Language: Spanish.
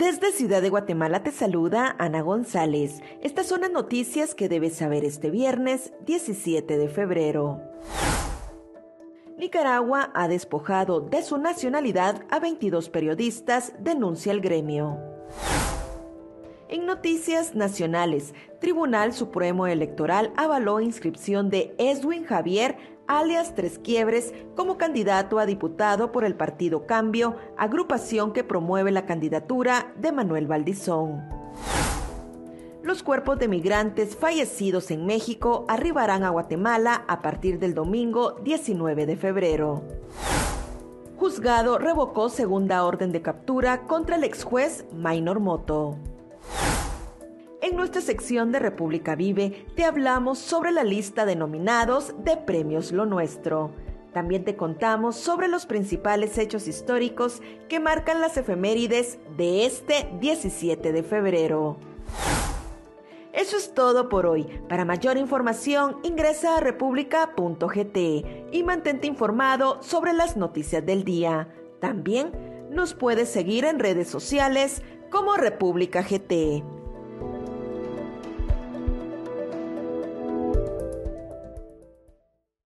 Desde Ciudad de Guatemala te saluda Ana González. Estas son las noticias que debes saber este viernes 17 de febrero. Nicaragua ha despojado de su nacionalidad a 22 periodistas, denuncia el gremio. En noticias nacionales, Tribunal Supremo Electoral avaló inscripción de Edwin Javier alias Tres Quiebres, como candidato a diputado por el Partido Cambio, agrupación que promueve la candidatura de Manuel Valdizón. Los cuerpos de migrantes fallecidos en México arribarán a Guatemala a partir del domingo 19 de febrero. Juzgado revocó segunda orden de captura contra el ex juez Maynor Moto. En nuestra sección de República Vive te hablamos sobre la lista de nominados de Premios Lo Nuestro. También te contamos sobre los principales hechos históricos que marcan las efemérides de este 17 de febrero. Eso es todo por hoy. Para mayor información ingresa a república.gt y mantente informado sobre las noticias del día. También nos puedes seguir en redes sociales como República GT.